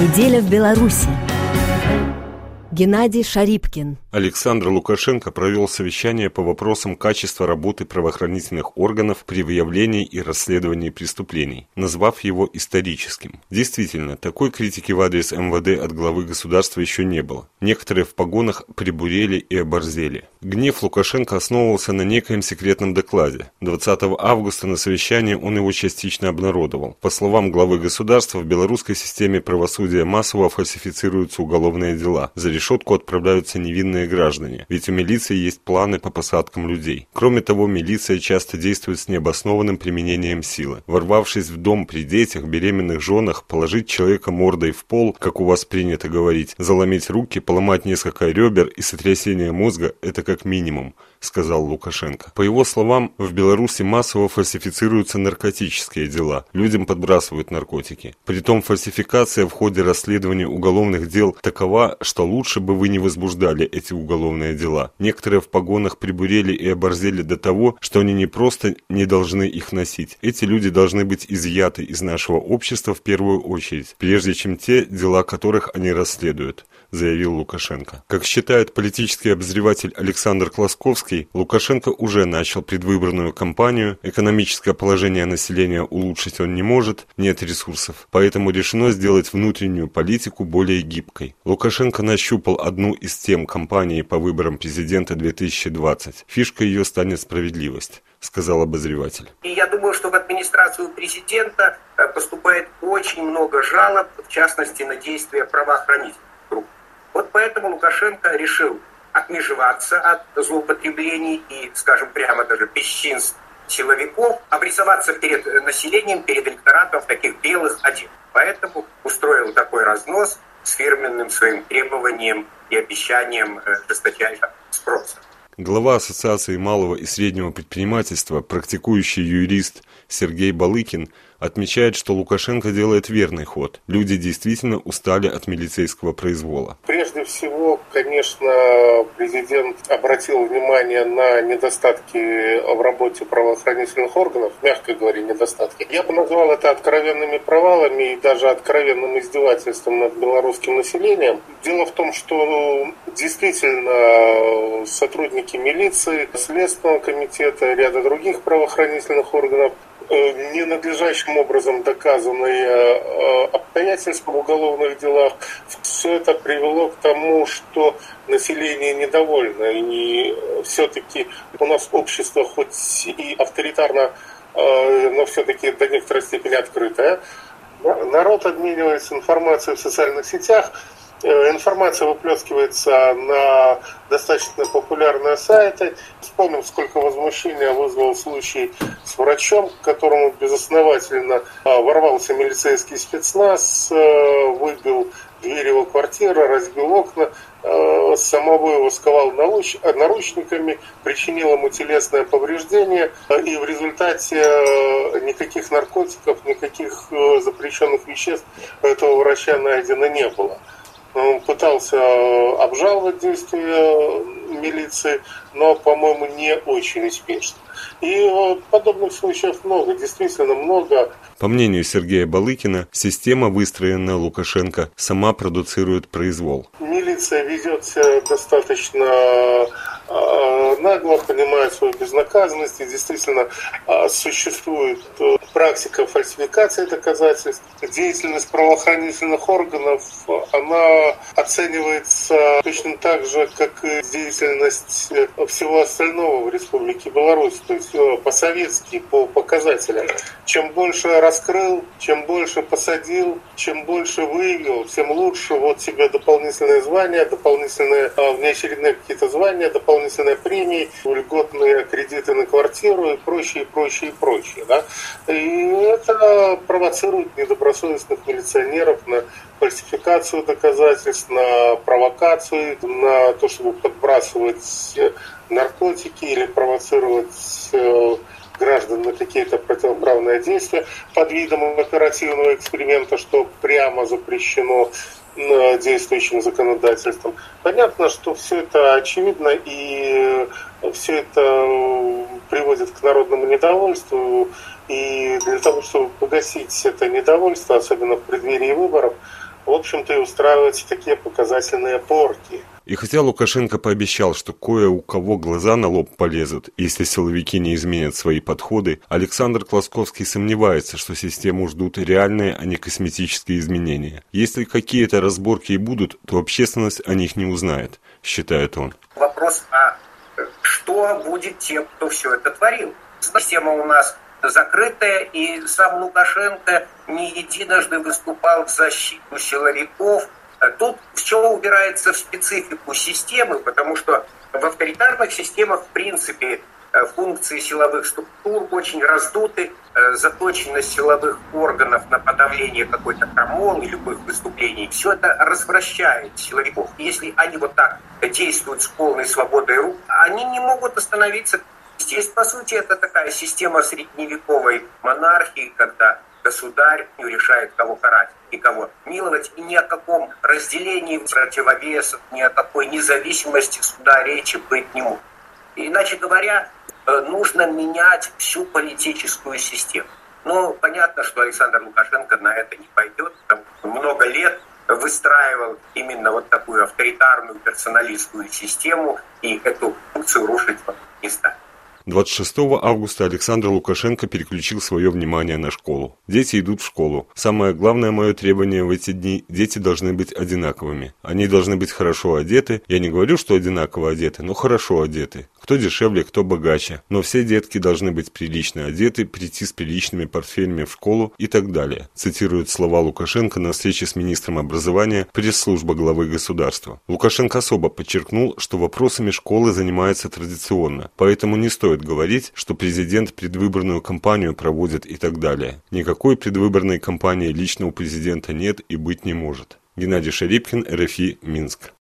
Неделя в Беларуси. Геннадий Шарипкин. Александр Лукашенко провел совещание по вопросам качества работы правоохранительных органов при выявлении и расследовании преступлений, назвав его историческим. Действительно, такой критики в адрес МВД от главы государства еще не было. Некоторые в погонах прибурели и оборзели. Гнев Лукашенко основывался на некоем секретном докладе. 20 августа на совещании он его частично обнародовал. По словам главы государства, в белорусской системе правосудия массово фальсифицируются уголовные дела. За решетку отправляются невинные граждане, ведь у милиции есть планы по посадкам людей. Кроме того, милиция часто действует с необоснованным применением силы. Ворвавшись в дом при детях, беременных женах, положить человека мордой в пол, как у вас принято говорить, заломить руки, поломать несколько ребер и сотрясение мозга – это как минимум – сказал Лукашенко. По его словам, в Беларуси массово фальсифицируются наркотические дела. Людям подбрасывают наркотики. Притом фальсификация в ходе расследования уголовных дел такова, что лучше бы вы не возбуждали эти уголовные дела. Некоторые в погонах прибурели и оборзели до того, что они не просто не должны их носить. Эти люди должны быть изъяты из нашего общества в первую очередь, прежде чем те дела которых они расследуют заявил Лукашенко. Как считает политический обозреватель Александр Класковский, Лукашенко уже начал предвыборную кампанию, экономическое положение населения улучшить он не может, нет ресурсов, поэтому решено сделать внутреннюю политику более гибкой. Лукашенко нащупал одну из тем кампании по выборам президента 2020. Фишка ее станет справедливость сказал обозреватель. И я думаю, что в администрацию президента э, поступает очень много жалоб, в частности, на действия правоохранителей. Вот поэтому Лукашенко решил отмежеваться от злоупотреблений и, скажем прямо, даже бесчинств силовиков, обрисоваться перед населением, перед электоратом в таких белых одеждах. Поэтому устроил такой разнос с фирменным своим требованием и обещанием э, жесточайшего спроса. Глава Ассоциации малого и среднего предпринимательства, практикующий юрист Сергей Балыкин – отмечает, что Лукашенко делает верный ход. Люди действительно устали от милицейского произвола. Прежде всего, конечно, президент обратил внимание на недостатки в работе правоохранительных органов, мягко говоря, недостатки. Я бы назвал это откровенными провалами и даже откровенным издевательством над белорусским населением. Дело в том, что действительно сотрудники милиции, Следственного комитета, ряда других правоохранительных органов ненадлежащим образом доказанные э, обстоятельства в уголовных делах, все это привело к тому, что население недовольно. И все-таки у нас общество хоть и авторитарно, э, но все-таки до некоторой степени открытое. Народ обменивается информацией в социальных сетях, Э, информация выплескивается на достаточно популярные сайты. Вспомним, сколько возмущения вызвал случай с врачом, к которому безосновательно а, ворвался милицейский спецназ, э, выбил дверь его квартиры, разбил окна, э, самого его сковал наручниками, причинил ему телесное повреждение, и в результате никаких наркотиков, никаких запрещенных веществ этого врача найдено не было. Пытался э, обжаловать действия милиции, но, по-моему, не очень успешно. И э, подобных случаев много, действительно много. По мнению Сергея Балыкина, система, выстроенная Лукашенко, сама продуцирует произвол. Милиция ведет себя достаточно э, нагло, понимает свою безнаказанность, и действительно существует практика фальсификации доказательств. Деятельность правоохранительных органов, она оценивается точно так же, как и деятельность всего остального в Республике Беларусь, то есть э, по-советски, по показателям. Чем больше раскрыл, чем больше посадил, чем больше выявил, тем лучше. Вот тебе дополнительные звания, дополнительные а, внеочередные какие-то звания, дополнительные премии, льготные кредиты на квартиру и прочее, прочее, прочее. Да? И это провоцирует недобросовестных милиционеров на фальсификацию доказательств, на провокацию, на то, чтобы подбрасывать наркотики или провоцировать э, граждан на какие-то противоправные действия под видом оперативного эксперимента, что прямо запрещено действующим законодательством. Понятно, что все это очевидно и все это приводит к народному недовольству. И для того, чтобы погасить это недовольство, особенно в преддверии выборов, в общем-то, и устраиваются такие показательные порки. И хотя Лукашенко пообещал, что кое у кого глаза на лоб полезут, если силовики не изменят свои подходы, Александр Класковский сомневается, что систему ждут реальные, а не косметические изменения. Если какие-то разборки и будут, то общественность о них не узнает, считает он. Вопрос, а что будет тем, кто все это творил? Система у нас закрытая, и сам Лукашенко не единожды выступал в защиту силовиков. Тут все убирается в специфику системы, потому что в авторитарных системах, в принципе, функции силовых структур очень раздуты, заточенность силовых органов на подавление какой-то крамолы, любых выступлений, все это развращает силовиков. Если они вот так действуют с полной свободой рук, они не могут остановиться Здесь, по сути, это такая система средневековой монархии, когда государь решает, кого карать и кого миловать, и ни о каком разделении противовесов, ни о какой независимости суда речи быть не может. Иначе говоря, э, нужно менять всю политическую систему. Но понятно, что Александр Лукашенко на это не пойдет. Там много лет выстраивал именно вот такую авторитарную персоналистскую систему, и эту функцию рушить не станет. 26 августа Александр Лукашенко переключил свое внимание на школу. Дети идут в школу. Самое главное мое требование в эти дни – дети должны быть одинаковыми. Они должны быть хорошо одеты. Я не говорю, что одинаково одеты, но хорошо одеты. Кто дешевле, кто богаче. Но все детки должны быть прилично одеты, прийти с приличными портфелями в школу и так далее. Цитирует слова Лукашенко на встрече с министром образования пресс-служба главы государства. Лукашенко особо подчеркнул, что вопросами школы занимается традиционно, поэтому не стоит говорить, что президент предвыборную кампанию проводит и так далее. Никакой предвыборной кампании лично у президента нет и быть не может. Геннадий Шарипкин, РФИ, Минск.